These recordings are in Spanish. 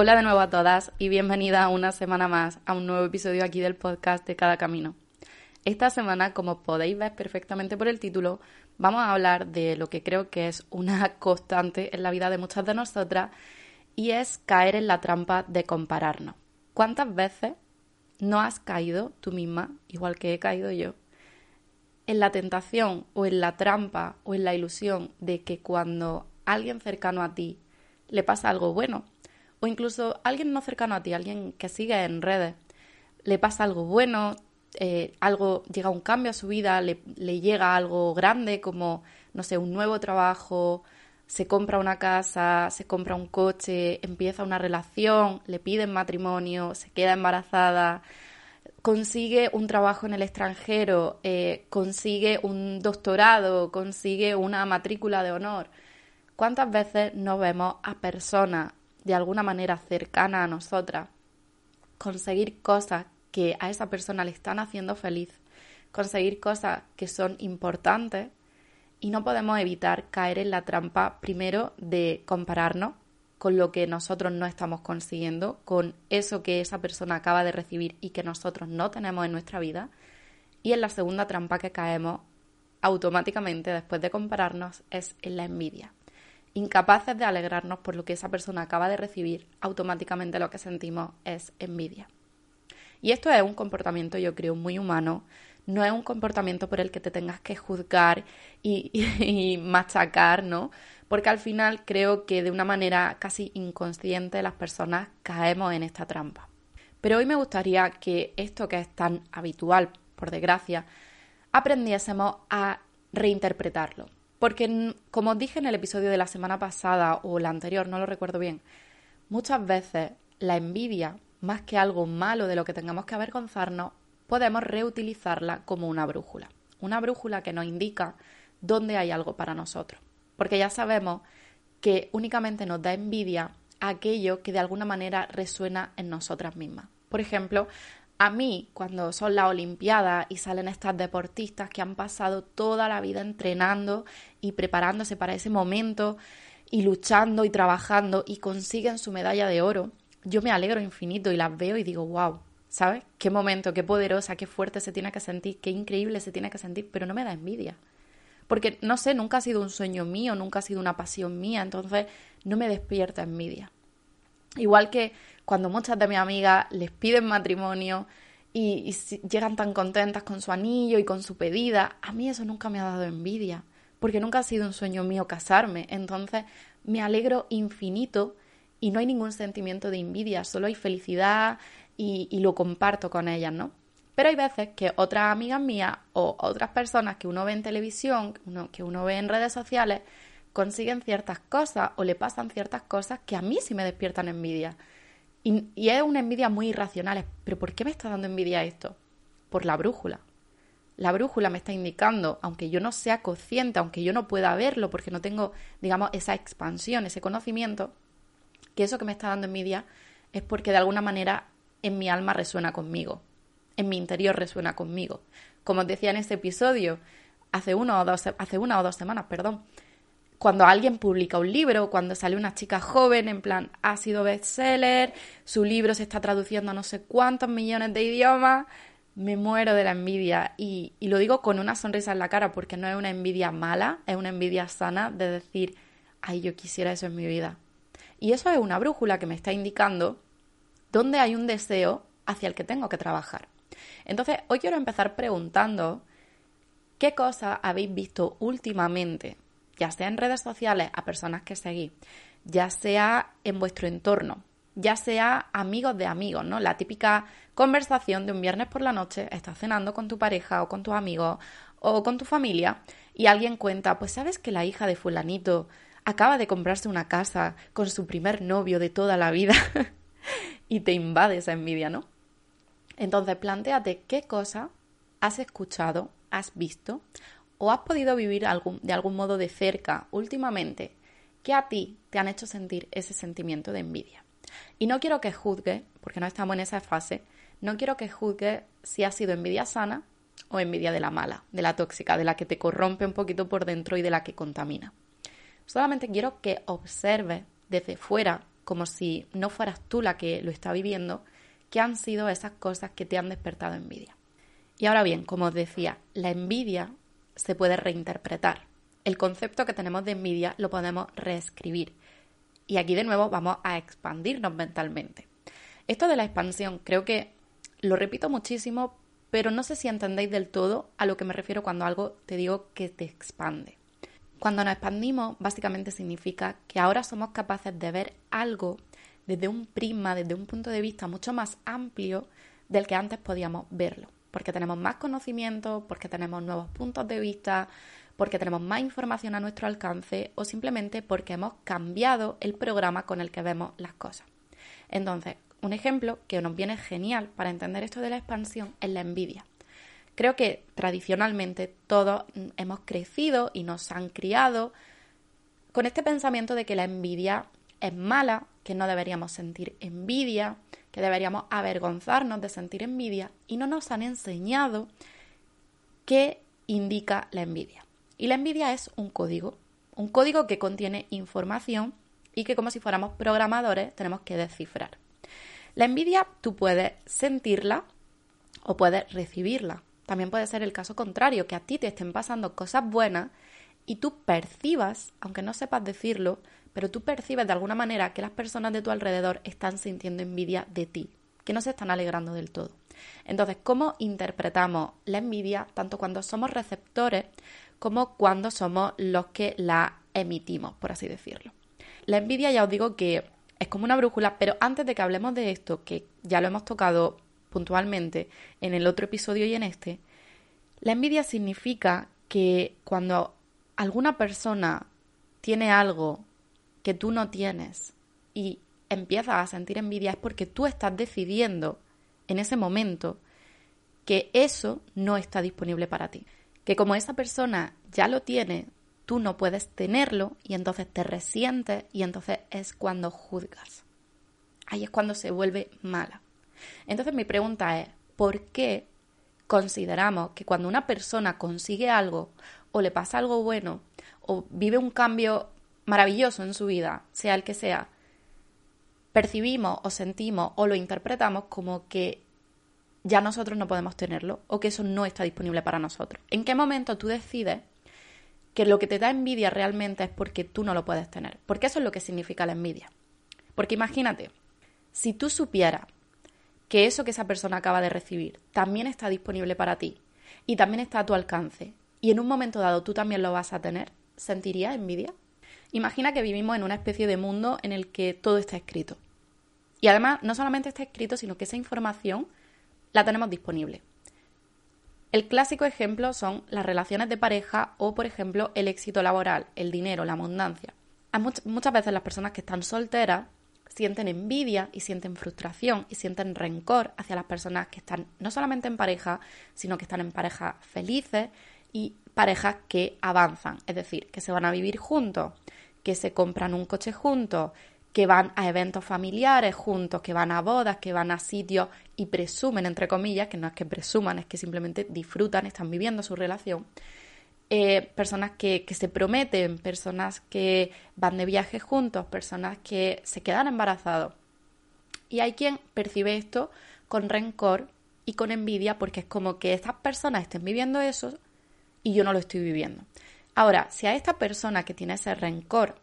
Hola de nuevo a todas y bienvenida una semana más a un nuevo episodio aquí del podcast de Cada Camino. Esta semana, como podéis ver perfectamente por el título, vamos a hablar de lo que creo que es una constante en la vida de muchas de nosotras y es caer en la trampa de compararnos. ¿Cuántas veces no has caído tú misma, igual que he caído yo, en la tentación o en la trampa o en la ilusión de que cuando alguien cercano a ti le pasa algo bueno, o incluso alguien no cercano a ti, alguien que sigue en redes, le pasa algo bueno, eh, algo llega un cambio a su vida, le, le llega algo grande como, no sé, un nuevo trabajo, se compra una casa, se compra un coche, empieza una relación, le piden matrimonio, se queda embarazada, consigue un trabajo en el extranjero, eh, consigue un doctorado, consigue una matrícula de honor. ¿Cuántas veces no vemos a personas de alguna manera cercanas a nosotras conseguir cosas que a esa persona le están haciendo feliz, conseguir cosas que son importantes y no podemos evitar caer en la trampa primero de compararnos con lo que nosotros no estamos consiguiendo, con eso que esa persona acaba de recibir y que nosotros no tenemos en nuestra vida. Y en la segunda trampa que caemos automáticamente después de compararnos es en la envidia. Incapaces de alegrarnos por lo que esa persona acaba de recibir, automáticamente lo que sentimos es envidia. Y esto es un comportamiento, yo creo, muy humano, no es un comportamiento por el que te tengas que juzgar y, machacar, ¿no? Porque al final creo que de una manera casi inconsciente las personas caemos en esta trampa. Pero hoy me gustaría que esto que es tan habitual, por desgracia, aprendiésemos a reinterpretarlo. Porque, como dije en el episodio de la semana pasada o la anterior, no lo recuerdo bien, muchas veces la envidia, más que algo malo de lo que tengamos que avergonzarnos, podemos reutilizarla como una brújula. Una brújula que nos indica dónde hay algo para nosotros. Porque ya sabemos que únicamente nos da envidia aquello que de alguna manera resuena en nosotras mismas. Por ejemplo, a mí, cuando son las Olimpiadas y salen estas deportistas que han pasado toda la vida entrenando y preparándose para ese momento y luchando y trabajando y consiguen su medalla de oro, yo me alegro infinito y las veo y digo, wow, ¿sabes? Qué momento, qué poderosa, qué fuerte se tiene que sentir, qué increíble se tiene que sentir, pero no me da envidia. Porque, no sé, nunca ha sido un sueño mío, nunca ha sido una pasión mía, entonces no me despierta envidia. Igual que cuando muchas de mis amigas les piden matrimonio y, llegan tan contentas con su anillo y con su pedida, a mí eso nunca me ha dado envidia, porque nunca ha sido un sueño mío casarme. Entonces me alegro infinito y no hay ningún sentimiento de envidia, solo hay felicidad, y, lo comparto con ellas, ¿no? Pero hay veces que otras amigas mías o otras personas que uno ve en televisión, que uno ve en redes sociales, consiguen ciertas cosas o le pasan ciertas cosas que a mí sí me despiertan envidia. Y, y, es una envidia muy irracional. ¿Pero por qué me está dando envidia esto? Por la brújula. La brújula me está indicando, aunque yo no sea consciente, aunque yo no pueda verlo, porque no tengo, digamos, esa expansión, ese conocimiento, que eso que me está dando envidia es porque de alguna manera en mi alma resuena conmigo, en mi interior resuena conmigo. Como os decía en este episodio, hace, uno o dos, hace una o dos semanas, perdón, cuando alguien publica un libro, cuando sale una chica joven, en plan, ha sido bestseller, su libro se está traduciendo a no sé cuántos millones de idiomas, me muero de la envidia. Y, y lo digo con una sonrisa en la cara, porque no es una envidia mala, es una envidia sana de decir, ay, yo quisiera eso en mi vida. Y eso es una brújula que me está indicando dónde hay un deseo hacia el que tengo que trabajar. Entonces, hoy quiero empezar preguntando qué cosas habéis visto últimamente, ya sea en redes sociales a personas que seguís, ya sea en vuestro entorno, ya sea amigos de amigos, ¿no? La típica conversación de un viernes por la noche, estás cenando con tu pareja o con tus amigos o con tu familia y alguien cuenta, pues sabes que la hija de fulanito acaba de comprarse una casa con su primer novio de toda la vida y te invade esa envidia, ¿no? Entonces, planteate qué cosa has escuchado, has visto o has podido vivir de algún modo de cerca últimamente que a ti te han hecho sentir ese sentimiento de envidia. Y no quiero que juzgue, porque no estamos en esa fase, no quiero que juzgue si ha sido envidia sana o envidia de la mala, de la tóxica, de la que te corrompe un poquito por dentro y de la que contamina. Solamente quiero que observe desde fuera como si no fueras tú la que lo está viviendo, qué han sido esas cosas que te han despertado envidia. Y ahora bien, como os decía, la envidia se puede reinterpretar. El concepto que tenemos de envidia lo podemos reescribir. Y aquí de nuevo vamos a expandirnos mentalmente. Esto de la expansión creo que lo repito muchísimo, pero no sé si entendéis del todo a lo que me refiero cuando algo te digo que te expande. Cuando nos expandimos, básicamente significa que ahora somos capaces de ver algo desde un prisma, desde un punto de vista mucho más amplio del que antes podíamos verlo porque tenemos más conocimiento, porque tenemos nuevos puntos de vista, porque tenemos más información a nuestro alcance o simplemente porque hemos cambiado el programa con el que vemos las cosas. Entonces, un ejemplo que nos viene genial para entender esto de la expansión es la envidia. Creo que tradicionalmente todos hemos crecido y nos han criado con este pensamiento de que la envidia es mala, que no deberíamos sentir envidia, que deberíamos avergonzarnos de sentir envidia y no nos han enseñado qué indica la envidia. Y la envidia es un código, un código que contiene información y que como si fuéramos programadores tenemos que descifrar. La envidia tú puedes sentirla o puedes recibirla. También puede ser el caso contrario, que a ti te estén pasando cosas buenas y tú percibas, aunque no sepas decirlo, pero tú percibes de alguna manera que las personas de tu alrededor están sintiendo envidia de ti, que no se están alegrando del todo. Entonces, ¿cómo interpretamos la envidia tanto cuando somos receptores como cuando somos los que la emitimos, por así decirlo? La envidia ya os digo que es como una brújula, pero antes de que hablemos de esto, que ya lo hemos tocado puntualmente en el otro episodio y en este, la envidia significa que cuando alguna persona tiene algo que tú no tienes y empiezas a sentir envidia es porque tú estás decidiendo en ese momento que eso no está disponible para ti. Que como esa persona ya lo tiene, tú no puedes tenerlo y entonces te resientes y entonces es cuando juzgas. Ahí es cuando se vuelve mala. Entonces mi pregunta es, ¿por qué consideramos que cuando una persona consigue algo o le pasa algo bueno o vive un cambio maravilloso en su vida, sea el que sea, percibimos o sentimos o lo interpretamos como que ya nosotros no podemos tenerlo o que eso no está disponible para nosotros. ¿En qué momento tú decides que lo que te da envidia realmente es porque tú no lo puedes tener? Porque eso es lo que significa la envidia. Porque imagínate, si tú supieras que eso que esa persona acaba de recibir también está disponible para ti y también está a tu alcance y en un momento dado tú también lo vas a tener, ¿sentirías envidia? Imagina que vivimos en una especie de mundo en el que todo está escrito. Y además, no solamente está escrito, sino que esa información la tenemos disponible. El clásico ejemplo son las relaciones de pareja o, por ejemplo, el éxito laboral, el dinero, la abundancia. muchas veces las personas que están solteras sienten envidia y sienten frustración y sienten rencor hacia las personas que están no solamente en pareja, sino que están en parejas felices y parejas que avanzan, es decir, que se van a vivir juntos, que se compran un coche juntos, que van a eventos familiares juntos, que van a bodas, que van a sitios y presumen, entre comillas, que no es que presuman, es que simplemente disfrutan, están viviendo su relación. Eh, personas que, se prometen, personas que van de viaje juntos, personas que se quedan embarazados. Y hay quien percibe esto con rencor y con envidia porque es como que estas personas estén viviendo eso y yo no lo estoy viviendo. Ahora, si a esta persona que tiene ese rencor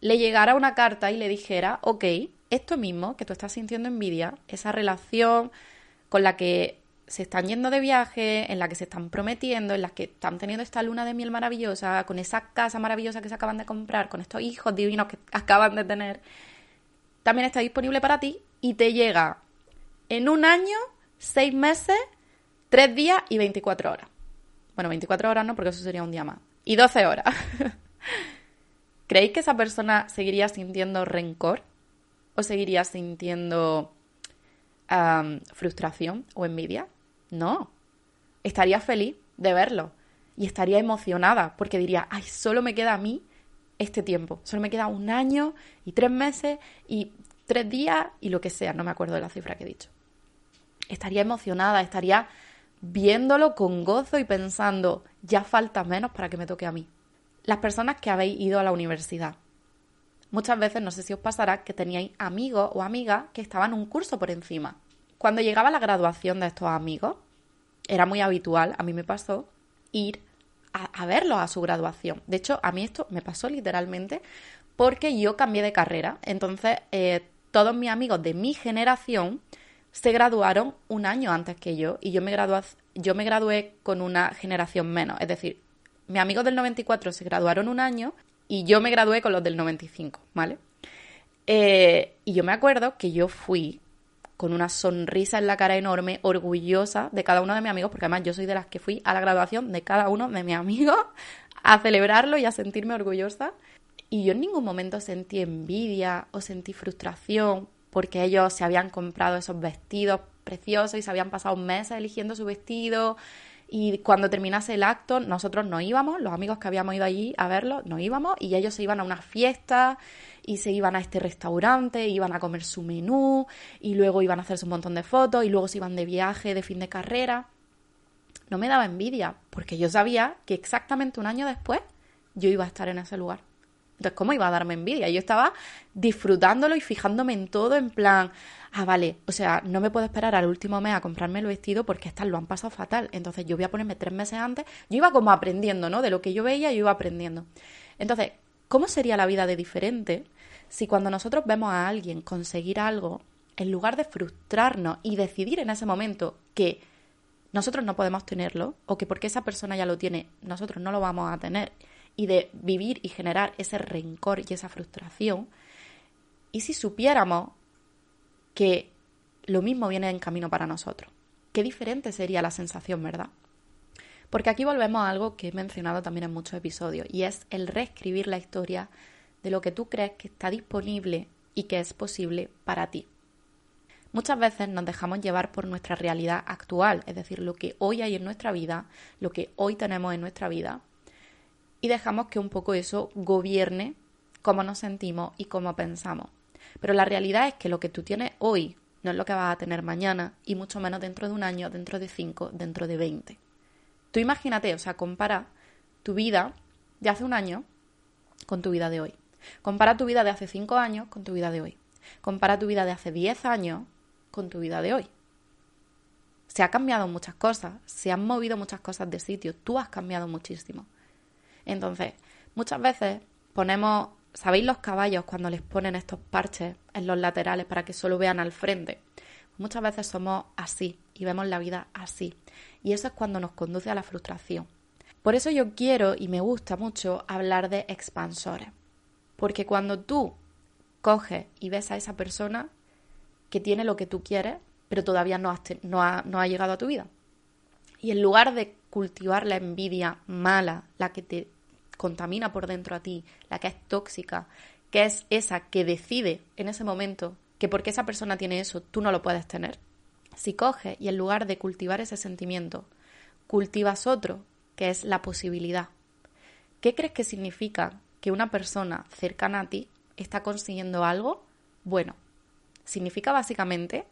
le llegara una carta y le dijera, ok, esto mismo que tú estás sintiendo envidia, esa relación con la que se están yendo de viaje, en la que se están prometiendo, en la que están teniendo esta luna de miel maravillosa, con esa casa maravillosa que se acaban de comprar, con estos hijos divinos que acaban de tener, también está disponible para ti y te llega en un año, seis meses, tres días y 24 horas. Bueno, 24 horas no, porque eso sería un día más y 12 horas. ¿Creéis que esa persona seguiría sintiendo rencor? ¿O seguiría sintiendo frustración o envidia? No. Estaría feliz de verlo. Y estaría emocionada porque diría, ay, solo me queda a mí este tiempo. Solo me queda un año y tres meses y tres días y lo que sea. No me acuerdo de la cifra que he dicho. Estaría emocionada, estaría viéndolo con gozo y pensando, ya falta menos para que me toque a mí. Las personas que habéis ido a la universidad, muchas veces, no sé si os pasará, que teníais amigos o amigas que estaban un curso por encima. Cuando llegaba la graduación de estos amigos, era muy habitual, a mí me pasó, ir a, verlos a su graduación. De hecho, a mí esto me pasó literalmente porque yo cambié de carrera. Entonces, eh, todos mis amigos de mi generación se graduaron un año antes que yo y yo me, gradué, yo me gradué con una generación menos. Es decir, mis amigos del 94 se graduaron un año y yo me gradué con los del 95, ¿vale? Eh, y yo me acuerdo que yo fui con una sonrisa en la cara enorme, orgullosa de cada uno de mis amigos, porque además yo soy de las que fui a la graduación de cada uno de mis amigos a celebrarlo y a sentirme orgullosa. Y yo en ningún momento sentí envidia o sentí frustración porque ellos se habían comprado esos vestidos preciosos y se habían pasado meses eligiendo su vestido y cuando terminase el acto, nosotros nos íbamos, los amigos que habíamos ido allí a verlo, nos íbamos y ellos se iban a una fiesta y se iban a este restaurante, iban a comer su menú y luego iban a hacerse un montón de fotos y luego se iban de viaje, de fin de carrera. No me daba envidia, porque yo sabía que exactamente un año después yo iba a estar en ese lugar. Entonces, ¿cómo iba a darme envidia? Yo estaba disfrutándolo y fijándome en todo en plan, ah, vale, o sea, no me puedo esperar al último mes a comprarme el vestido porque estas lo han pasado fatal. Entonces yo voy a ponerme tres meses antes. Yo iba como aprendiendo, ¿no? De lo que yo veía, yo iba aprendiendo. Entonces, ¿cómo sería la vida de diferente si cuando nosotros vemos a alguien conseguir algo, en lugar de frustrarnos y decidir en ese momento que nosotros no podemos tenerlo, o que porque esa persona ya lo tiene, nosotros no lo vamos a tener, y de vivir y generar ese rencor y esa frustración, y si supiéramos que lo mismo viene en camino para nosotros. Qué diferente sería la sensación, ¿verdad? Porque aquí volvemos a algo que he mencionado también en muchos episodios, y es el reescribir la historia de lo que tú crees que está disponible y que es posible para ti. Muchas veces nos dejamos llevar por nuestra realidad actual, es decir, lo que hoy hay en nuestra vida, lo que hoy tenemos en nuestra vida, y dejamos que un poco eso gobierne cómo nos sentimos y cómo pensamos. Pero la realidad es que lo que tú tienes hoy no es lo que vas a tener mañana y mucho menos dentro de un año, dentro de cinco, dentro de veinte. Tú imagínate, o sea, compara tu vida de hace un año con tu vida de hoy. Compara tu vida de hace cinco años con tu vida de hoy. Compara tu vida de hace diez años con tu vida de hoy. Se ha cambiado muchas cosas, se han movido muchas cosas de sitio, tú has cambiado muchísimo. Entonces, muchas veces ponemos ¿Sabéis los caballos cuando les ponen estos parches en los laterales para que solo vean al frente? Muchas veces somos así y vemos la vida así. Y eso es cuando nos conduce a la frustración. Por eso yo quiero y me gusta mucho hablar de expansores. Porque cuando tú coges y ves a esa persona que tiene lo que tú quieres, pero todavía no, ha, no ha llegado a tu vida. Y en lugar de cultivar la envidia mala, la que te contamina por dentro a ti, la que es tóxica, que es esa que decide en ese momento que porque esa persona tiene eso, tú no lo puedes tener. Si coges y en lugar de cultivar ese sentimiento, cultivas otro, que es la posibilidad. ¿Qué crees que significa que una persona cercana a ti está consiguiendo algo bueno? Significa básicamente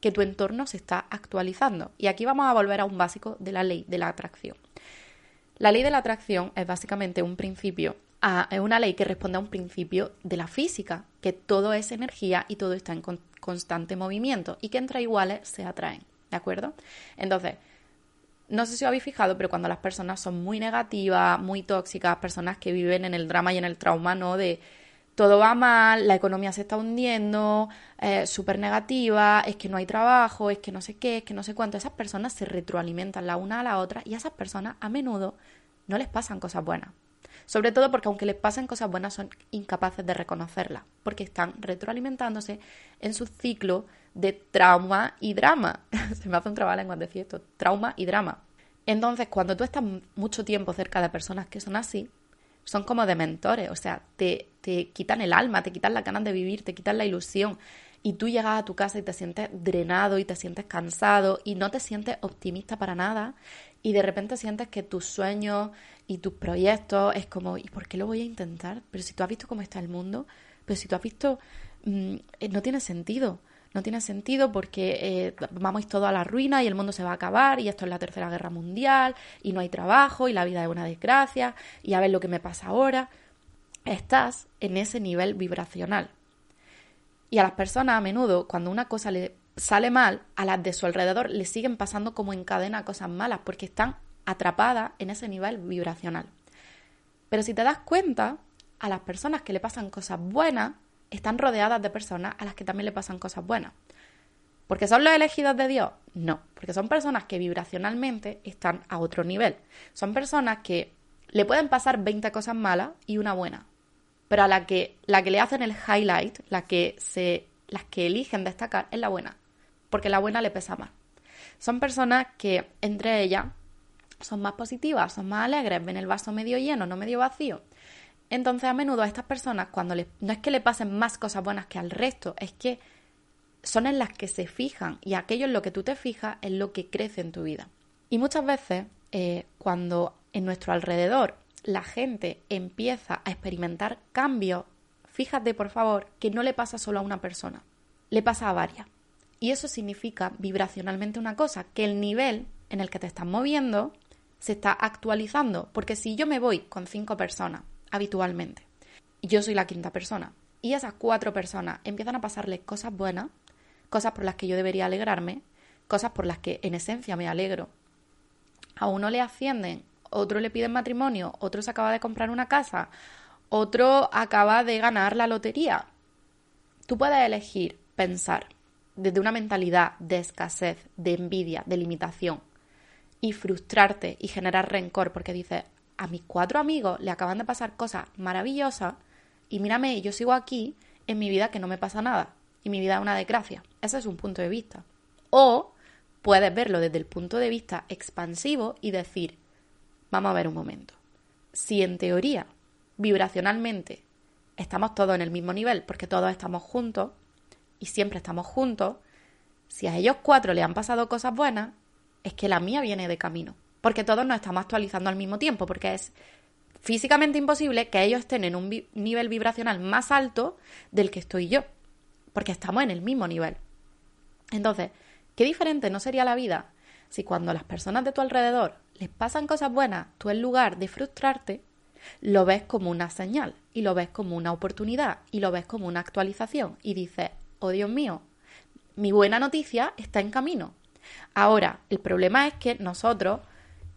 que tu entorno se está actualizando. Y aquí vamos a volver a un básico de la ley de la atracción. La ley de la atracción es básicamente un principio, es una ley que responde a un principio de la física, que todo es energía y todo está en constante movimiento y que entre iguales se atraen, ¿de acuerdo? Entonces, no sé si os habéis fijado, pero cuando las personas son muy negativas, muy tóxicas, personas que viven en el drama y en el trauma, ¿no? De todo va mal, la economía se está hundiendo, eh, súper negativa, es que no hay trabajo, es que no sé qué, es que no sé cuánto. Esas personas se retroalimentan la una a la otra y a esas personas a menudo no les pasan cosas buenas. Sobre todo porque aunque les pasen cosas buenas son incapaces de reconocerlas, porque están retroalimentándose en su ciclo de trauma y drama. se me hace un trabalenguas decir esto, trauma y drama. Entonces, cuando tú estás mucho tiempo cerca de personas que son así, son como de mentores, o sea, te, te quitan el alma, te quitan la ganas de vivir, te quitan la ilusión. Y tú llegas a tu casa y te sientes drenado y te sientes cansado y no te sientes optimista para nada. Y de repente sientes que tus sueños y tus proyectos es como, ¿y por qué lo voy a intentar? Pero si tú has visto cómo está el mundo, pero si tú has visto, mm, eh, no tiene sentido no tiene sentido porque eh, vamos todo a la ruina y el mundo se va a acabar y esto es la tercera guerra mundial y no hay trabajo y la vida es una desgracia y a ver lo que me pasa ahora. estás en ese nivel vibracional. Y a las personas a menudo, cuando una cosa le sale mal, a las de su alrededor le siguen pasando como en cadena cosas malas, porque están atrapadas en ese nivel vibracional. Pero si te das cuenta, a las personas que le pasan cosas buenas, están rodeadas de personas a las que también le pasan cosas buenas. ¿Porque son los elegidos de Dios? No, porque son personas que vibracionalmente están a otro nivel. Son personas que le pueden pasar 20 cosas malas y una buena. Pero a la que, la que le hacen el highlight, la que se, las que eligen destacar, es la buena. Porque la buena le pesa más. Son personas que entre ellas son más positivas, son más alegres, ven el vaso medio lleno, no medio vacío. Entonces, a menudo a estas personas, cuando no es que le pasen más cosas buenas que al resto, es que son en las que se fijan y aquello en lo que tú te fijas es lo que crece en tu vida. Y muchas veces, eh, cuando en nuestro alrededor la gente empieza a experimentar cambios, fíjate por favor que no le pasa solo a una persona, le pasa a varias. Y eso significa vibracionalmente una cosa, que el nivel en el que te estás moviendo se está actualizando, porque si yo me voy con cinco personas habitualmente, yo soy la quinta persona, y esas cuatro personas empiezan a pasarle cosas buenas, cosas por las que yo debería alegrarme, cosas por las que en esencia me alegro. A uno le ascienden, otro le piden matrimonio, otro se acaba de comprar una casa, otro acaba de ganar la lotería. Tú puedes elegir pensar desde una mentalidad de escasez, de envidia, de limitación y frustrarte y generar rencor porque dices, a mis cuatro amigos le acaban de pasar cosas maravillosas y mírame, yo sigo aquí en mi vida que no me pasa nada y mi vida es una desgracia. Ese es un punto de vista. O puedes verlo desde el punto de vista expansivo y decir, vamos a ver un momento. Si en teoría, vibracionalmente, estamos todos en el mismo nivel, porque todos estamos juntos y siempre estamos juntos, si a ellos cuatro le han pasado cosas buenas, es que la mía viene de camino. Porque todos nos estamos actualizando al mismo tiempo, porque es físicamente imposible que ellos estén en un nivel vibracional más alto del que estoy yo porque estamos en el mismo nivel. Entonces, ¿qué diferente no sería la vida si cuando las personas de tu alrededor les pasan cosas buenas, tú en lugar de frustrarte, lo ves como una señal y lo ves como una oportunidad y lo ves como una actualización y dices, oh Dios mío, mi buena noticia está en camino. Ahora, el problema es que nosotros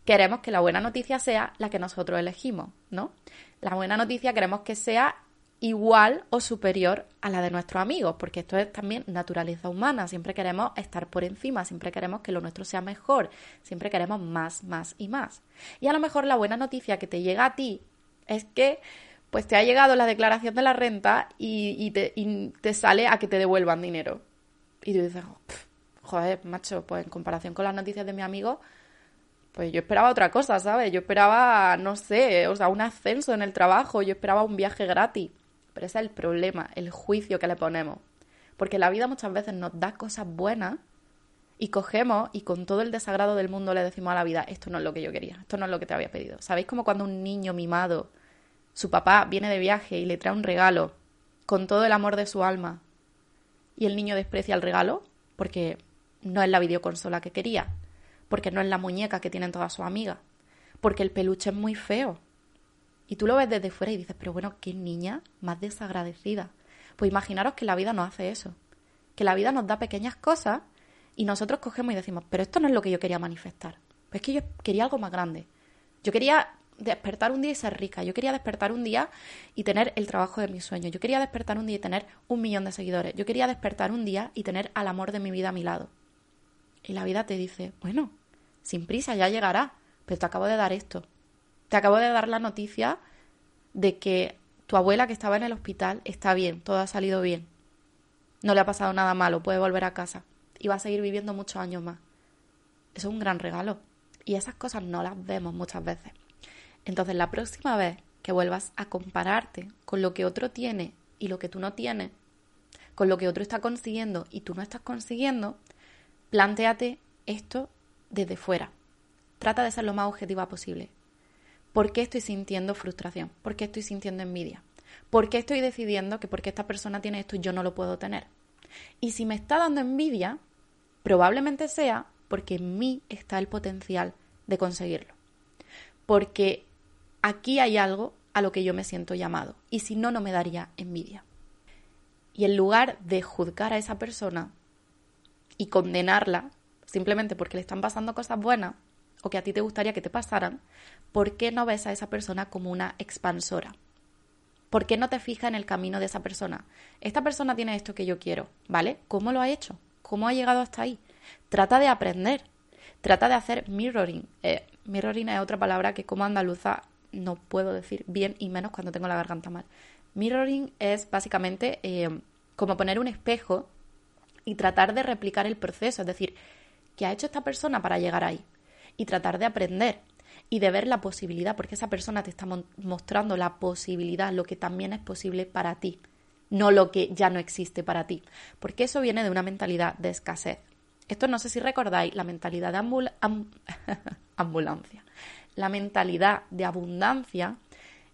queremos que la buena noticia sea la que nosotros elegimos, ¿no? La buena noticia queremos que sea igual o superior a la de nuestros amigos, porque esto es también naturaleza humana, siempre queremos estar por encima, siempre queremos que lo nuestro sea mejor, siempre queremos más, más y más. Y a lo mejor la buena noticia que te llega a ti es que pues te ha llegado la declaración de la renta y, te, sale a que te devuelvan dinero. Y tú dices, joder, macho, pues en comparación con las noticias de mi amigo, pues yo esperaba otra cosa, ¿sabes? Yo esperaba, no sé, o sea, un ascenso en el trabajo, yo esperaba un viaje gratis. Pero ese es el problema, el juicio que le ponemos. Porque la vida muchas veces nos da cosas buenas y cogemos y con todo el desagrado del mundo le decimos a la vida, esto no es lo que yo quería, esto no es lo que te había pedido. ¿Sabéis como cuando un niño mimado, su papá viene de viaje y le trae un regalo con todo el amor de su alma y el niño desprecia el regalo porque no es la videoconsola que quería, porque no es la muñeca que tienen todas sus amigas, porque el peluche es muy feo, y tú lo ves desde fuera y dices, pero bueno, qué niña más desagradecida. Pues imaginaros que la vida nos hace eso. Que la vida nos da pequeñas cosas y nosotros cogemos y decimos, pero esto no es lo que yo quería manifestar. Pues es que yo quería algo más grande. Yo quería despertar un día y ser rica. Yo quería despertar un día y tener el trabajo de mis sueños. Yo quería despertar un día y tener un millón de seguidores. Yo quería despertar un día y tener al amor de mi vida a mi lado. Y la vida te dice, bueno, sin prisa, ya llegará, pero te acabo de dar esto. Te acabo de dar la noticia de que tu abuela que estaba en el hospital está bien, todo ha salido bien. No le ha pasado nada malo, puede volver a casa y va a seguir viviendo muchos años más. Eso es un gran regalo. Y esas cosas no las vemos muchas veces. Entonces, la próxima vez que vuelvas a compararte con lo que otro tiene y lo que tú no tienes, con lo que otro está consiguiendo y tú no estás consiguiendo, planteate esto desde fuera. Trata de ser lo más objetiva posible. ¿Por qué estoy sintiendo frustración? ¿Por qué estoy sintiendo envidia? ¿Por qué estoy decidiendo que porque esta persona tiene esto yo no lo puedo tener? Y si me está dando envidia, probablemente sea porque en mí está el potencial de conseguirlo. Porque aquí hay algo a lo que yo me siento llamado. Y si no, no me daría envidia. Y en lugar de juzgar a esa persona y condenarla simplemente porque le están pasando cosas buenas o que a ti te gustaría que te pasaran, ¿por qué no ves a esa persona como una expansora? ¿Por qué no te fijas en el camino de esa persona? Esta persona tiene esto que yo quiero, ¿vale? ¿Cómo lo ha hecho? ¿Cómo ha llegado hasta ahí? Trata de aprender, trata de hacer mirroring. Eh, mirroring es otra palabra que como andaluza no puedo decir bien y menos cuando tengo la garganta mal. Mirroring es básicamente eh, como poner un espejo y tratar de replicar el proceso, es decir, ¿qué ha hecho esta persona para llegar ahí? Y tratar de aprender y de ver la posibilidad, porque esa persona te está mostrando la posibilidad, lo que también es posible para ti, no lo que ya no existe para ti, porque eso viene de una mentalidad de escasez. Esto no sé si recordáis la mentalidad de ambulancia, la mentalidad de abundancia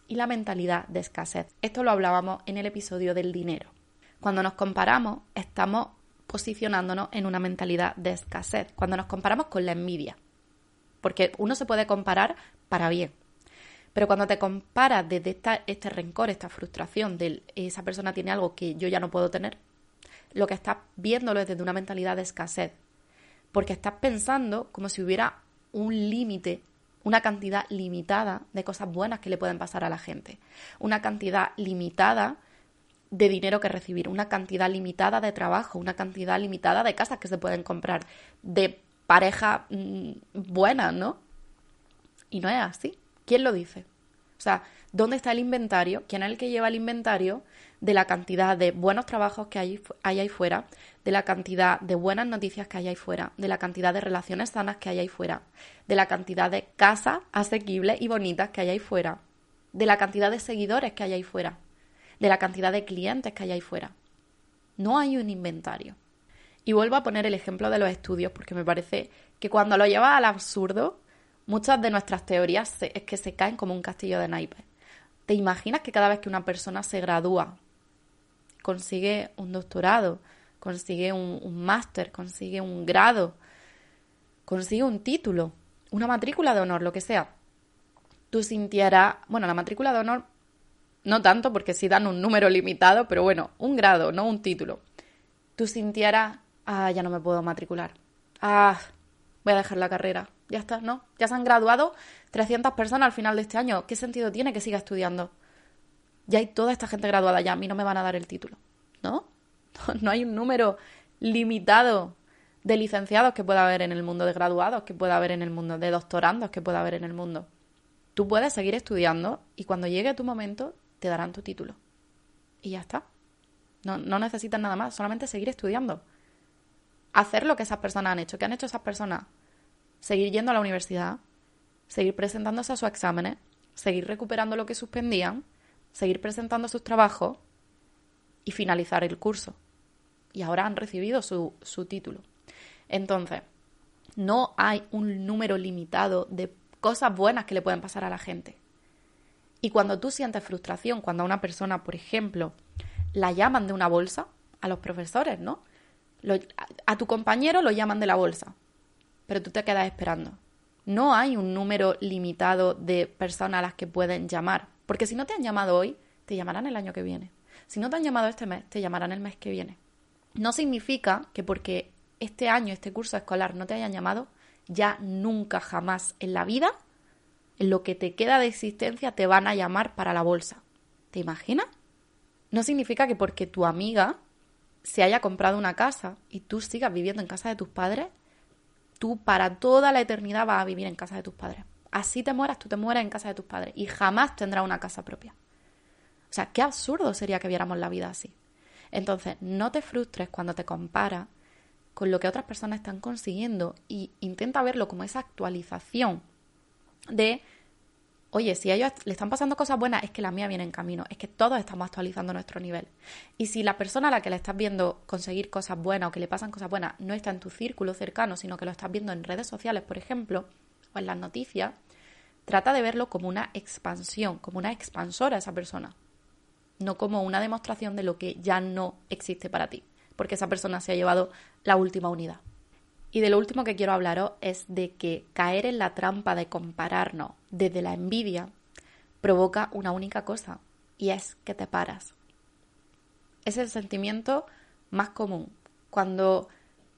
y la mentalidad de escasez. Esto lo hablábamos en el episodio del dinero. Cuando nos comparamos, estamos posicionándonos en una mentalidad de escasez, cuando nos comparamos con la envidia. Porque uno se puede comparar para bien. Pero cuando te comparas desde este rencor, esta frustración de esa persona tiene algo que yo ya no puedo tener, lo que estás viéndolo es desde una mentalidad de escasez. Porque estás pensando como si hubiera un límite una cantidad limitada de cosas buenas que le pueden pasar a la gente, una cantidad limitada de dinero que recibir, una cantidad limitada de trabajo, una cantidad limitada de casas que se pueden comprar, de pareja mm, buena, ¿no? Y no es así. ¿Quién lo dice? O sea, ¿dónde está el inventario? ¿Quién es el que lleva el inventario de la cantidad de buenos trabajos que hay, hay ahí fuera, de la cantidad de buenas noticias que hay ahí fuera, de la cantidad de relaciones sanas que hay ahí fuera, de la cantidad de casas asequibles y bonitas que hay ahí fuera, de la cantidad de seguidores que hay ahí fuera, de la cantidad de clientes que hay ahí fuera. No hay un inventario. Y vuelvo a poner el ejemplo de los estudios porque me parece que cuando lo llevas al absurdo, muchas de nuestras teorías es que se caen como un castillo de naipes. ¿Te imaginas que cada vez que una persona se gradúa consigue un doctorado, consigue un, máster, consigue un grado, consigue un título, una matrícula de honor, lo que sea, tú sintieras, bueno, la matrícula de honor no tanto porque sí dan un número limitado, pero bueno, un grado, no un título. Tú sintieras, ah, ya no me puedo matricular. Ah, voy a dejar la carrera. Ya está, ¿no? Ya se han graduado 300 personas al final de este año. ¿Qué sentido tiene que siga estudiando? ya hay toda esta gente graduada, ya a mí no me van a dar el título, ¿no? No hay un número limitado de licenciados que pueda haber en el mundo, de graduados que pueda haber en el mundo, de doctorandos que pueda haber en el mundo. Tú puedes seguir estudiando y cuando llegue tu momento te darán tu título. Y ya está. No, no necesitas nada más, solamente seguir estudiando. Hacer lo que esas personas han hecho. ¿Qué han hecho esas personas? Seguir yendo a la universidad, seguir presentándose a sus exámenes, seguir recuperando lo que suspendían seguir presentando sus trabajos y finalizar el curso. Y ahora han recibido su, su título. Entonces, no hay un número limitado de cosas buenas que le pueden pasar a la gente. Y cuando tú sientes frustración, cuando a una persona, por ejemplo, la llaman de una bolsa, a los profesores, ¿no? a tu compañero lo llaman de la bolsa, pero tú te quedas esperando. No hay un número limitado de personas a las que pueden llamar. Porque si no te han llamado hoy, te llamarán el año que viene. Si no te han llamado este mes, te llamarán el mes que viene. No significa que porque este año, este curso escolar no te hayan llamado, ya nunca jamás en la vida, lo que te queda de existencia, te van a llamar para la bolsa. ¿Te imaginas? No significa que porque tu amiga se haya comprado una casa y tú sigas viviendo en casa de tus padres, tú para toda la eternidad vas a vivir en casa de tus padres así te mueras, tú te mueras en casa de tus padres y jamás tendrás una casa propia. O sea, qué absurdo sería que viéramos la vida así. Entonces, no te frustres cuando te comparas con lo que otras personas están consiguiendo y intenta verlo como esa actualización de, oye, si a ellos le están pasando cosas buenas, es que la mía viene en camino, es que todos estamos actualizando nuestro nivel. Y si la persona a la que le estás viendo conseguir cosas buenas o que le pasan cosas buenas no está en tu círculo cercano, sino que lo estás viendo en redes sociales, por ejemplo, o en las noticias, trata de verlo como una expansión, como una expansora a esa persona, no como una demostración de lo que ya no existe para ti, porque esa persona se ha llevado la última unidad. Y de lo último que quiero hablaros es de que caer en la trampa de compararnos desde la envidia provoca una única cosa, y es que te paras. Es el sentimiento más común. Cuando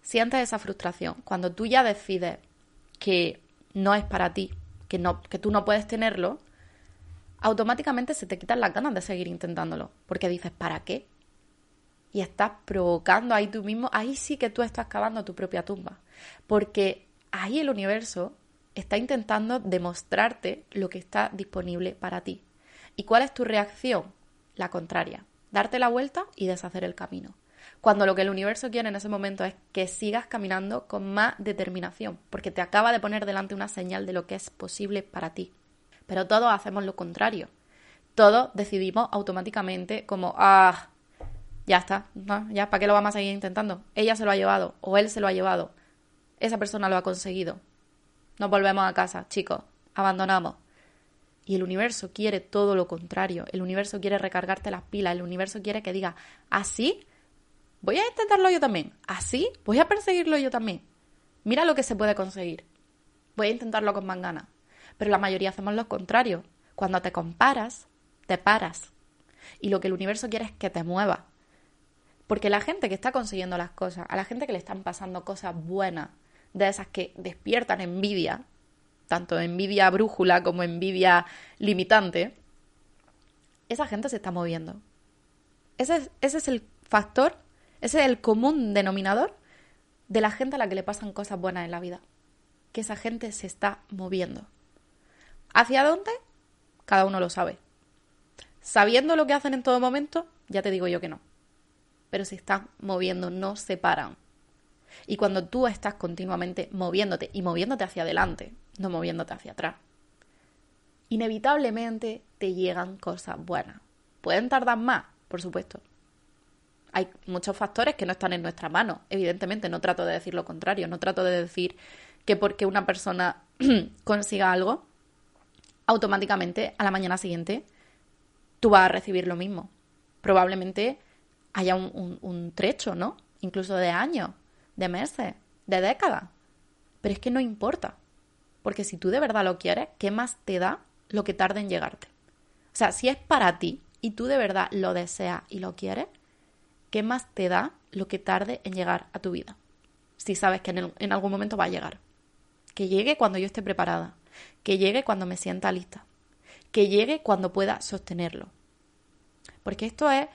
sientes esa frustración, cuando tú ya decides que no es para ti, que, no, que tú no puedes tenerlo, automáticamente se te quitan las ganas de seguir intentándolo, porque dices, ¿para qué? Y estás provocando ahí tú mismo, ahí sí que tú estás cavando tu propia tumba, porque ahí el universo está intentando demostrarte lo que está disponible para ti. ¿Y cuál es tu reacción? La contraria, darte la vuelta y deshacer el camino. Cuando lo que el universo quiere en ese momento es que sigas caminando con más determinación, porque te acaba de poner delante una señal de lo que es posible para ti. Pero todos hacemos lo contrario. Todos decidimos automáticamente como, ah, ya está, ya, ¿para qué lo vamos a seguir intentando? Ella se lo ha llevado o él se lo ha llevado. Esa persona lo ha conseguido. Nos volvemos a casa, chicos, abandonamos. Y el universo quiere todo lo contrario. El universo quiere recargarte las pilas. El universo quiere que diga, así, voy a intentarlo yo también. Así, voy a perseguirlo yo también. Mira lo que se puede conseguir. Voy a intentarlo con más ganas. Pero la mayoría hacemos lo contrario. Cuando te comparas, te paras. Y lo que el universo quiere es que te muevas. Porque la gente que está consiguiendo las cosas, a la gente que le están pasando cosas buenas, de esas que despiertan envidia, tanto envidia brújula como envidia limitante, esa gente se está moviendo. Ese es, ese es el factor, ese es el común denominador de la gente a la que le pasan cosas buenas en la vida. Que esa gente se está moviendo. ¿Hacia dónde? Cada uno lo sabe. Sabiendo lo que hacen en todo momento, ya te digo yo que no. Pero se están moviendo, no se paran. Y cuando tú estás continuamente moviéndote y moviéndote hacia adelante, no moviéndote hacia atrás, inevitablemente te llegan cosas buenas. Pueden tardar más, por supuesto. Hay muchos factores que no están en nuestra mano. Evidentemente, no trato de decir lo contrario. No trato de decir que porque una persona consiga algo, automáticamente a la mañana siguiente tú vas a recibir lo mismo. Probablemente haya un, trecho, ¿no? Incluso de años, de meses, de décadas. Pero es que no importa. Porque si tú de verdad lo quieres, ¿qué más te da lo que tarde en llegarte? O sea, si es para ti y tú de verdad lo deseas y lo quieres, ¿qué más te da lo que tarde en llegar a tu vida? Si sabes que en, en algún momento va a llegar. Que llegue cuando yo esté preparada que llegue cuando me sienta lista, que llegue cuando pueda sostenerlo. Porque esto es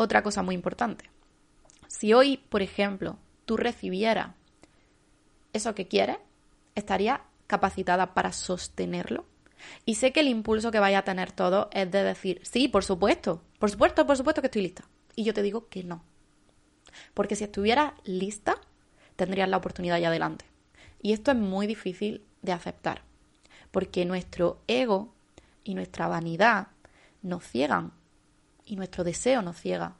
otra cosa muy importante. Si hoy, por ejemplo, tú recibieras eso que quieres, estaría capacitada para sostenerlo. Y sé que el impulso que vaya a tener todo es de decir, sí, por supuesto, por supuesto, por supuesto que estoy lista. Y yo te digo que no. Porque si estuvieras lista, tendrías la oportunidad ya adelante. Y esto es muy difícil de aceptar porque nuestro ego y nuestra vanidad nos ciegan y nuestro deseo nos ciega.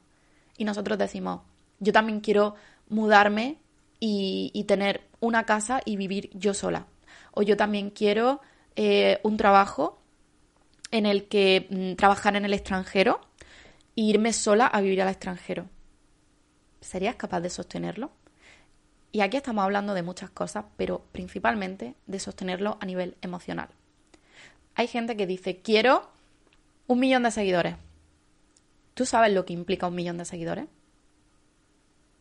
Y nosotros decimos, yo también quiero mudarme y, tener una casa y vivir yo sola. O yo también quiero eh, un trabajo en el que mm, trabajar en el extranjero e irme sola a vivir al extranjero. ¿Serías capaz de sostenerlo? Y aquí estamos hablando de muchas cosas, pero principalmente de sostenerlo a nivel emocional. Hay gente que dice, quiero un millón de seguidores. ¿Tú sabes lo que implica un millón de seguidores?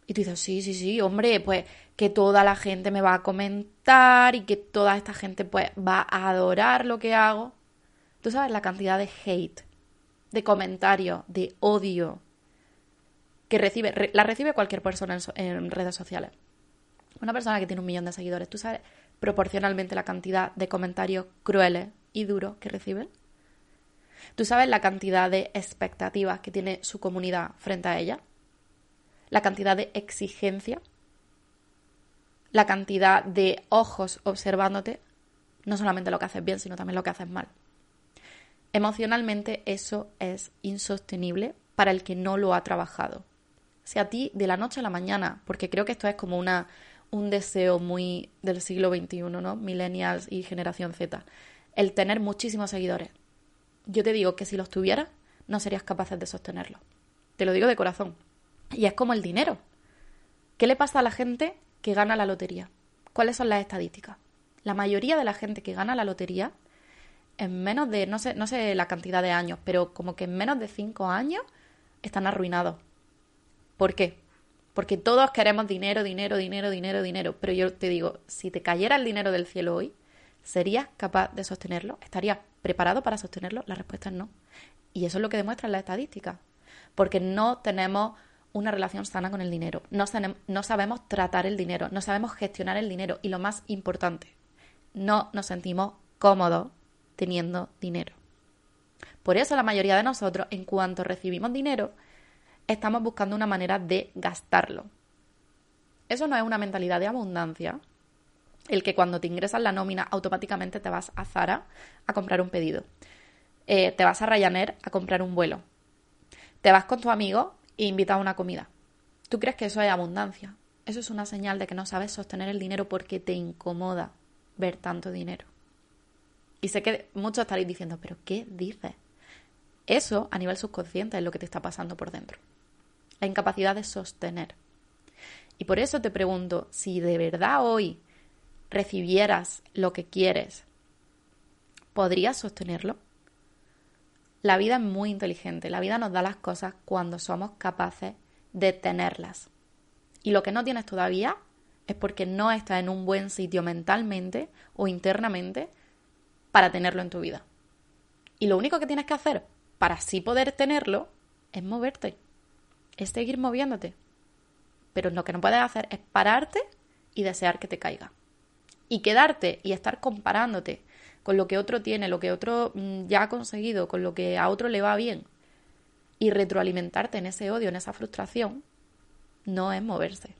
Y tú dices, sí, sí, sí, hombre, pues que toda la gente me va a comentar y que toda esta gente pues va a adorar lo que hago. Tú sabes la cantidad de hate, de comentarios, de odio que recibe, la recibe cualquier persona en redes sociales. Una persona que tiene un millón de seguidores, ¿tú sabes proporcionalmente la cantidad de comentarios crueles y duros que reciben? ¿Tú sabes la cantidad de expectativas que tiene su comunidad frente a ella? ¿La cantidad de exigencia? ¿La cantidad de ojos observándote? No solamente lo que haces bien, sino también lo que haces mal. Emocionalmente eso es insostenible para el que no lo ha trabajado. Si a ti de la noche a la mañana, porque creo que esto es como una un deseo muy del siglo XXI, ¿no? Millennials y generación Z. El tener muchísimos seguidores. Yo te digo que si los tuvieras, no serías capaz de sostenerlo. Te lo digo de corazón. Y es como el dinero. ¿Qué le pasa a la gente que gana la lotería? ¿Cuáles son las estadísticas? La mayoría de la gente que gana la lotería en menos de, no sé, no sé la cantidad de años, pero como que en menos de cinco años están arruinados. ¿Por qué? Porque todos queremos dinero, dinero, dinero, dinero, dinero. Pero yo te digo, si te cayera el dinero del cielo hoy, ¿serías capaz de sostenerlo? ¿Estarías preparado para sostenerlo? La respuesta es no. Y eso es lo que demuestran las estadísticas. Porque no tenemos una relación sana con el dinero. No, no sabemos tratar el dinero, no sabemos gestionar el dinero. Y lo más importante, no nos sentimos cómodos teniendo dinero. Por eso la mayoría de nosotros, en cuanto recibimos dinero, estamos buscando una manera de gastarlo. Eso no es una mentalidad de abundancia, el que cuando te ingresas la nómina automáticamente te vas a Zara a comprar un pedido. Eh, te vas a Ryanair a comprar un vuelo. Te vas con tu amigo e invitas a una comida. ¿Tú crees que eso es abundancia? Eso es una señal de que no sabes sostener el dinero porque te incomoda ver tanto dinero. Y sé que muchos estaréis diciendo, pero ¿qué dices? Eso a nivel subconsciente es lo que te está pasando por dentro. La incapacidad de sostener. Y por eso te pregunto, si de verdad hoy recibieras lo que quieres, ¿podrías sostenerlo? La vida es muy inteligente, la vida nos da las cosas cuando somos capaces de tenerlas. Y lo que no tienes todavía es porque no estás en un buen sitio mentalmente o internamente para tenerlo en tu vida. Y lo único que tienes que hacer para así poder tenerlo es moverte, es seguir moviéndote. Pero lo que no puedes hacer es pararte y desear que te caiga. Y quedarte y estar comparándote con lo que otro tiene, lo que otro mm, ya ha conseguido, con lo que a otro le va bien, y retroalimentarte en ese odio, en esa frustración, no es moverse.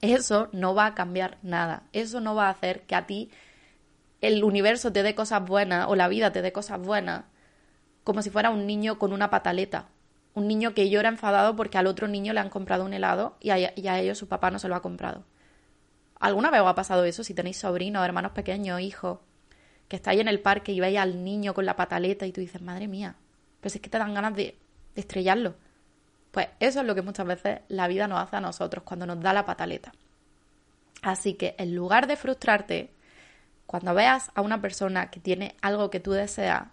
Eso no va a cambiar nada. Eso no va a hacer que a ti el universo te dé cosas buenas o la vida te dé cosas buenas como si fuera un niño con una pataleta. Un niño que llora enfadado porque al otro niño le han comprado un helado y a, y a ellos su papá no se lo ha comprado. ¿Alguna vez os ha pasado eso si tenéis sobrinos, hermanos pequeños, hijos? que estáis en el parque y veis al niño con la pataleta y tú dices, madre mía, pues es que te dan ganas de, de estrellarlo. Pues eso es lo que muchas veces la vida nos hace a nosotros cuando nos da la pataleta. Así que en lugar de frustrarte, cuando veas a una persona que tiene algo que tú deseas,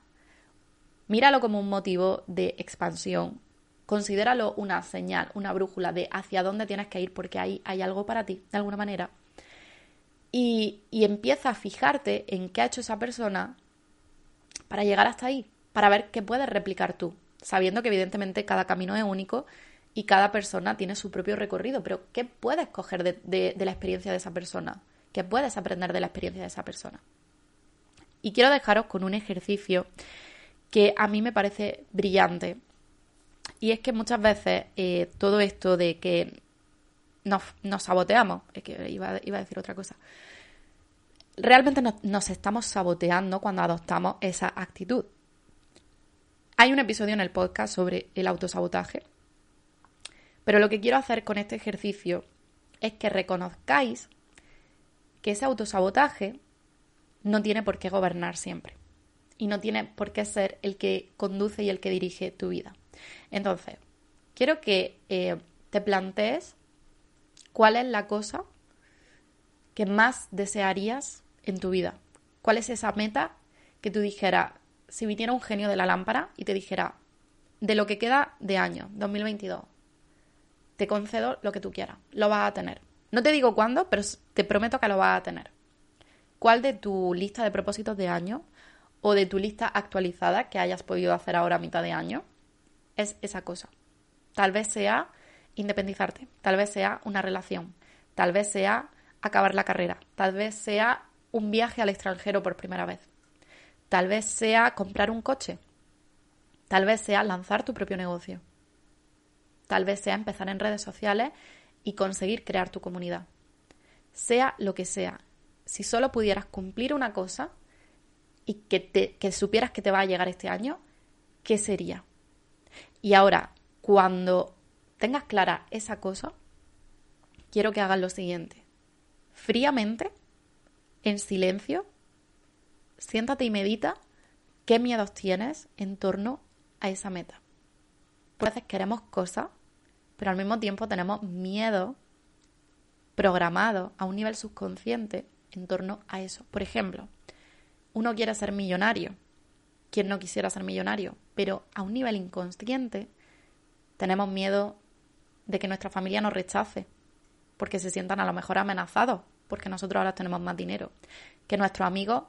míralo como un motivo de expansión. Considéralo una señal, una brújula de hacia dónde tienes que ir porque ahí hay algo para ti, de alguna manera. Y, empieza a fijarte en qué ha hecho esa persona para llegar hasta ahí, para ver qué puedes replicar tú, sabiendo que evidentemente cada camino es único y cada persona tiene su propio recorrido, pero ¿qué puedes coger de, la experiencia de esa persona? ¿Qué puedes aprender de la experiencia de esa persona? Y quiero dejaros con un ejercicio que a mí me parece brillante. Y es que muchas veces eh, todo esto de que nos, saboteamos. Es que iba, a decir otra cosa. Realmente nos, estamos saboteando cuando adoptamos esa actitud. Hay un episodio en el podcast sobre el autosabotaje, pero lo que quiero hacer con este ejercicio es que reconozcáis que ese autosabotaje no tiene por qué gobernar siempre y no tiene por qué ser el que conduce y el que dirige tu vida. Entonces, quiero que eh, te plantees ¿Cuál es la cosa que más desearías en tu vida? ¿Cuál es esa meta que tú dijeras, si viniera un genio de la lámpara y te dijera, de lo que queda de año, 2022, te concedo lo que tú quieras, lo vas a tener. No te digo cuándo, pero te prometo que lo vas a tener. ¿Cuál de tu lista de propósitos de año o de tu lista actualizada que hayas podido hacer ahora a mitad de año es esa cosa? Tal vez sea independizarte, tal vez sea una relación, tal vez sea acabar la carrera, tal vez sea un viaje al extranjero por primera vez, tal vez sea comprar un coche, tal vez sea lanzar tu propio negocio, tal vez sea empezar en redes sociales y conseguir crear tu comunidad. Sea lo que sea, si solo pudieras cumplir una cosa y que, te, que supieras que te va a llegar este año, ¿qué sería? Y ahora, cuando tengas clara esa cosa, quiero que hagas lo siguiente. Fríamente, en silencio, siéntate y medita qué miedos tienes en torno a esa meta. a veces queremos cosas, pero al mismo tiempo tenemos miedo programado a un nivel subconsciente en torno a eso. Por ejemplo, uno quiere ser millonario. ¿Quién no quisiera ser millonario? Pero a un nivel inconsciente tenemos miedo de que nuestra familia nos rechace, porque se sientan a lo mejor amenazados, porque nosotros ahora tenemos más dinero. Que nuestros amigos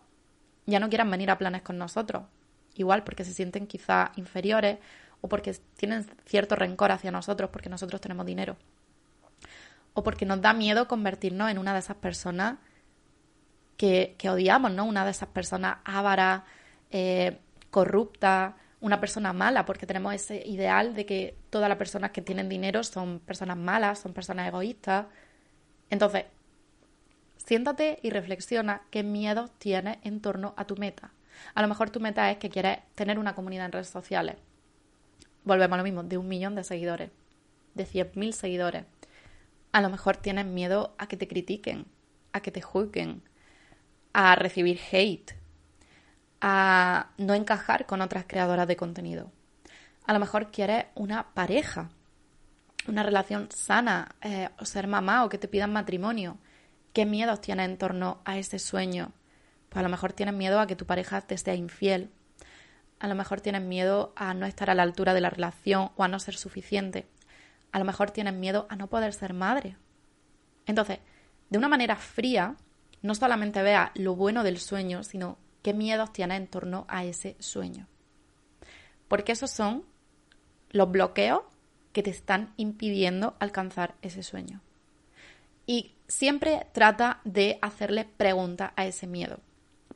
ya no quieran venir a planes con nosotros, igual porque se sienten quizá inferiores o porque tienen cierto rencor hacia nosotros porque nosotros tenemos dinero. O porque nos da miedo convertirnos en una de esas personas que, odiamos, ¿no? Una de esas personas ávaras, eh, corruptas, una persona mala, porque tenemos ese ideal de que todas las personas que tienen dinero son personas malas, son personas egoístas. Entonces, siéntate y reflexiona qué miedos tienes en torno a tu meta. A lo mejor tu meta es que quieres tener una comunidad en redes sociales. Volvemos a lo mismo, de un millón de seguidores, de 100.000 seguidores. A lo mejor tienes miedo a que te critiquen, a que te juzguen, a recibir hate, a no encajar con otras creadoras de contenido. A lo mejor quieres una pareja, una relación sana, eh, o ser mamá o que te pidan matrimonio. ¿Qué miedos tienes en torno a ese sueño? Pues a lo mejor tienes miedo a que tu pareja te sea infiel. A lo mejor tienes miedo a no estar a la altura de la relación o a no ser suficiente. A lo mejor tienes miedo a no poder ser madre. Entonces, de una manera fría, no solamente vea lo bueno del sueño, sino qué miedos tienes en torno a ese sueño. Porque esos son los bloqueos que te están impidiendo alcanzar ese sueño. Y siempre trata de hacerle preguntas a ese miedo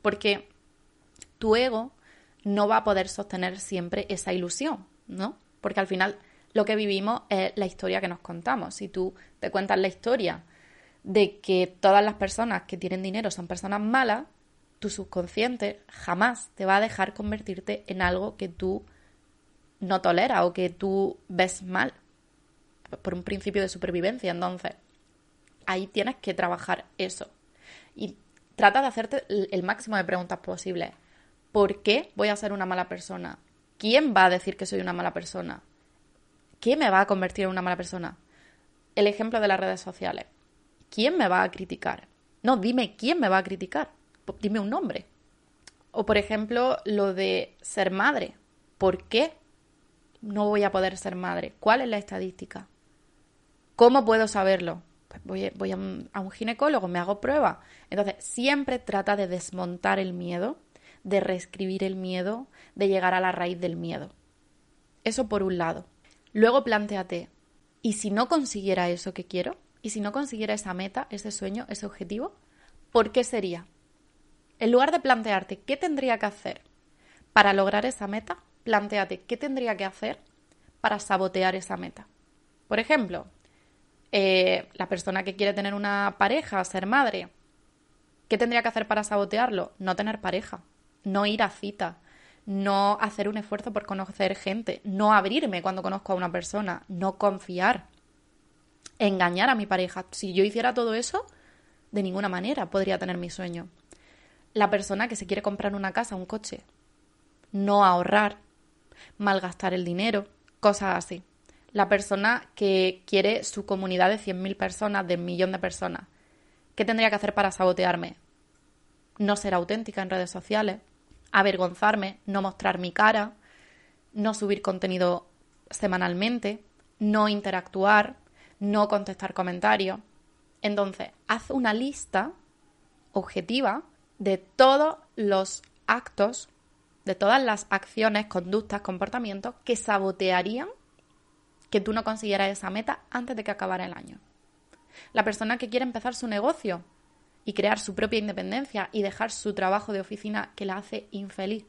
porque tu ego no va a poder sostener siempre esa ilusión, ¿no? Porque al final lo que vivimos es la historia que nos contamos. Si tú te cuentas la historia de que todas las personas que tienen dinero son personas malas, tu subconsciente jamás te va a dejar convertirte en algo que tú no toleras o que tú ves mal por un principio de supervivencia. Entonces, ahí tienes que trabajar eso. Y trata de hacerte el máximo de preguntas posibles. ¿Por qué voy a ser una mala persona? ¿Quién va a decir que soy una mala persona? ¿Qué me va a convertir en una mala persona? El ejemplo de las redes sociales. ¿Quién me va a criticar? No, dime quién me va a criticar. Dime un nombre. O por ejemplo, lo de ser madre. ¿Por qué no voy a poder ser madre? ¿Cuál es la estadística? ¿Cómo puedo saberlo? voy, a, un, a un ginecólogo, me hago prueba. Entonces, siempre trata de desmontar el miedo, de reescribir el miedo, de llegar a la raíz del miedo. Eso por un lado. Luego planteate, ¿y si no consiguiera eso que quiero? ¿Y si no consiguiera esa meta, ese sueño, ese objetivo? ¿Por qué sería? En lugar de plantearte qué tendría que hacer para lograr esa meta, planteate qué tendría que hacer para sabotear esa meta. Por ejemplo, eh, la persona que quiere tener una pareja, ser madre, ¿qué tendría que hacer para sabotearlo? No tener pareja, no ir a cita, no hacer un esfuerzo por conocer gente, no abrirme cuando conozco a una persona, no confiar, engañar a mi pareja. Si yo hiciera todo eso, de ninguna manera podría tener mi sueño. La persona que se quiere comprar una casa, un coche, no ahorrar, malgastar el dinero, cosas así la persona que quiere su comunidad de 100.000 personas, de un millón de personas. ¿Qué tendría que hacer para sabotearme? No ser auténtica en redes sociales, avergonzarme, no mostrar mi cara, no subir contenido semanalmente, no interactuar, no contestar comentarios. Entonces, haz una lista objetiva de todos los actos, de todas las acciones, conductas, comportamientos que sabotearían que tú no consiguieras esa meta antes de que acabara el año. La persona que quiere empezar su negocio y crear su propia independencia y dejar su trabajo de oficina que la hace infeliz.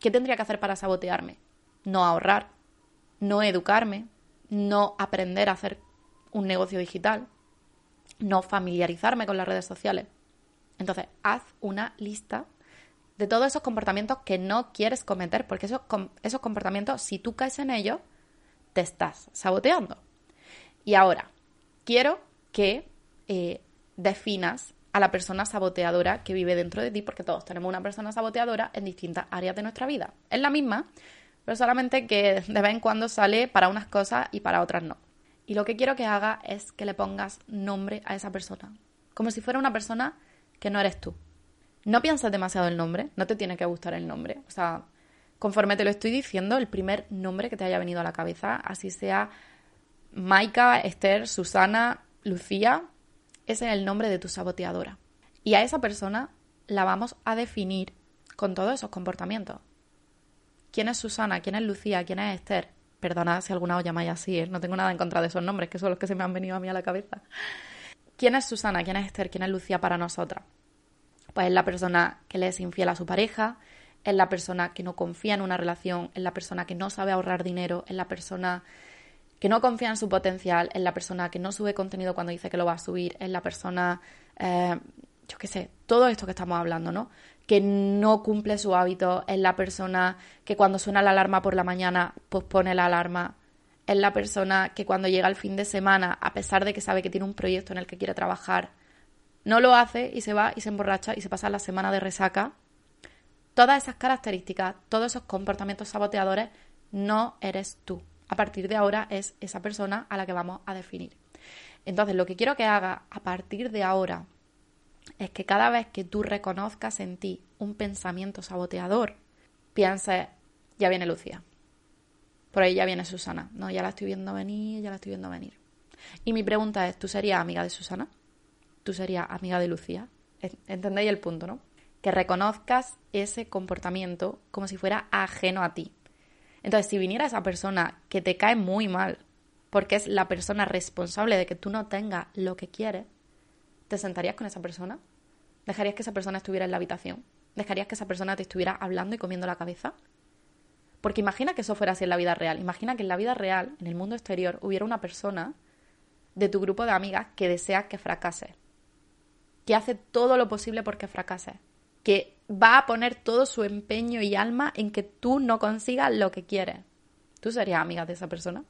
¿Qué tendría que hacer para sabotearme? No ahorrar, no educarme, no aprender a hacer un negocio digital, no familiarizarme con las redes sociales. Entonces, haz una lista de todos esos comportamientos que no quieres cometer, porque esos, esos comportamientos, si tú caes en ellos, te estás saboteando. Y ahora, quiero que eh, definas a la persona saboteadora que vive dentro de ti, porque todos tenemos una persona saboteadora en distintas áreas de nuestra vida. Es la misma, pero solamente que de vez en cuando sale para unas cosas y para otras no. Y lo que quiero que haga es que le pongas nombre a esa persona, como si fuera una persona que no eres tú. No pienses demasiado el nombre, no te tiene que gustar el nombre. O sea, conforme te lo estoy diciendo, el primer nombre que te haya venido a la cabeza, así sea Maika, Esther, Susana, Lucía, ese es el nombre de tu saboteadora. Y a esa persona la vamos a definir con todos esos comportamientos. ¿Quién es Susana? ¿Quién es Lucía? ¿Quién es Esther? Perdona si alguna os llamáis así, ¿eh? no tengo nada en contra de esos nombres, que son los que se me han venido a mí a la cabeza. ¿Quién es Susana? ¿Quién es Esther? ¿Quién es Lucía para nosotras? Pues es la persona que le es infiel a su pareja, es la persona que no confía en una relación, es la persona que no sabe ahorrar dinero, es la persona que no confía en su potencial, es la persona que no sube contenido cuando dice que lo va a subir, es la persona, eh, yo qué sé, todo esto que estamos hablando, ¿no? Que no cumple su hábito, es la persona que cuando suena la alarma por la mañana pospone la alarma, es la persona que cuando llega el fin de semana, a pesar de que sabe que tiene un proyecto en el que quiere trabajar, no lo hace y se va y se emborracha y se pasa la semana de resaca. Todas esas características, todos esos comportamientos saboteadores, no eres tú. A partir de ahora es esa persona a la que vamos a definir. Entonces, lo que quiero que haga a partir de ahora es que cada vez que tú reconozcas en ti un pensamiento saboteador, pienses, ya viene Lucía. Por ahí ya viene Susana. No, ya la estoy viendo venir, ya la estoy viendo venir. Y mi pregunta es, ¿tú serías amiga de Susana? tú serías amiga de Lucía. ¿Entendéis el punto, no? Que reconozcas ese comportamiento como si fuera ajeno a ti. Entonces, si viniera esa persona que te cae muy mal, porque es la persona responsable de que tú no tengas lo que quieres, ¿te sentarías con esa persona? ¿Dejarías que esa persona estuviera en la habitación? ¿Dejarías que esa persona te estuviera hablando y comiendo la cabeza? Porque imagina que eso fuera así en la vida real. Imagina que en la vida real, en el mundo exterior, hubiera una persona de tu grupo de amigas que desea que fracase que hace todo lo posible porque fracases, que va a poner todo su empeño y alma en que tú no consigas lo que quieres. ¿Tú serías amiga de esa persona?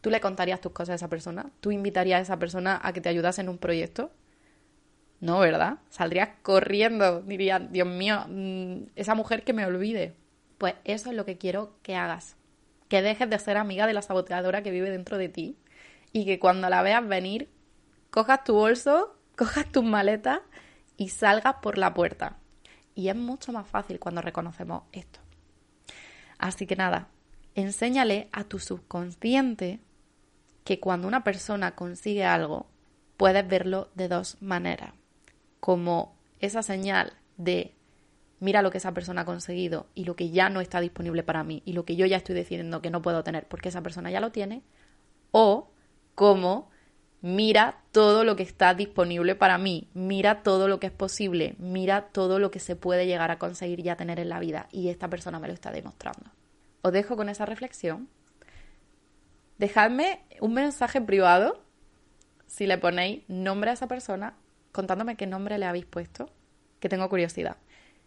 ¿Tú le contarías tus cosas a esa persona? ¿Tú invitarías a esa persona a que te ayudase en un proyecto? No, ¿verdad? Saldrías corriendo, diría, Dios mío, mm, esa mujer que me olvide. Pues eso es lo que quiero que hagas. Que dejes de ser amiga de la saboteadora que vive dentro de ti y que cuando la veas venir, cojas tu bolso cojas tus maletas y salgas por la puerta. Y es mucho más fácil cuando reconocemos esto. Así que nada, enséñale a tu subconsciente que cuando una persona consigue algo, puedes verlo de dos maneras. Como esa señal de mira lo que esa persona ha conseguido y lo que ya no está disponible para mí y lo que yo ya estoy decidiendo que no puedo tener porque esa persona ya lo tiene. O como mira todo lo que está disponible para mí, mira todo lo que es posible, mira todo lo que se puede llegar a conseguir y a tener en la vida. Y esta persona me lo está demostrando. Os dejo con esa reflexión. Dejadme un mensaje privado si le ponéis nombre a esa persona, contándome qué nombre le habéis puesto, que tengo curiosidad.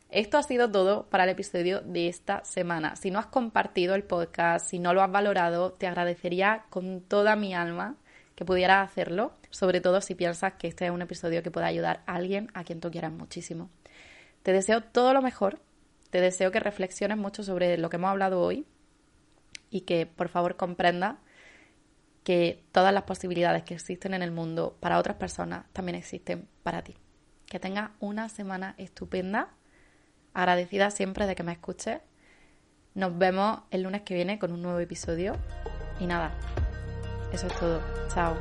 Esto ha sido todo para el episodio de esta semana. Si no has compartido el podcast, si no lo has valorado, te agradecería con toda mi alma que pudiera hacerlo, sobre todo si piensas que este es un episodio que pueda ayudar a alguien a quien tú quieras muchísimo. Te deseo todo lo mejor, te deseo que reflexiones mucho sobre lo que hemos hablado hoy y que por favor comprenda que todas las posibilidades que existen en el mundo para otras personas también existen para ti. Que tengas una semana estupenda, agradecida siempre de que me escuches. Nos vemos el lunes que viene con un nuevo episodio. Y nada, eso es todo. Chao.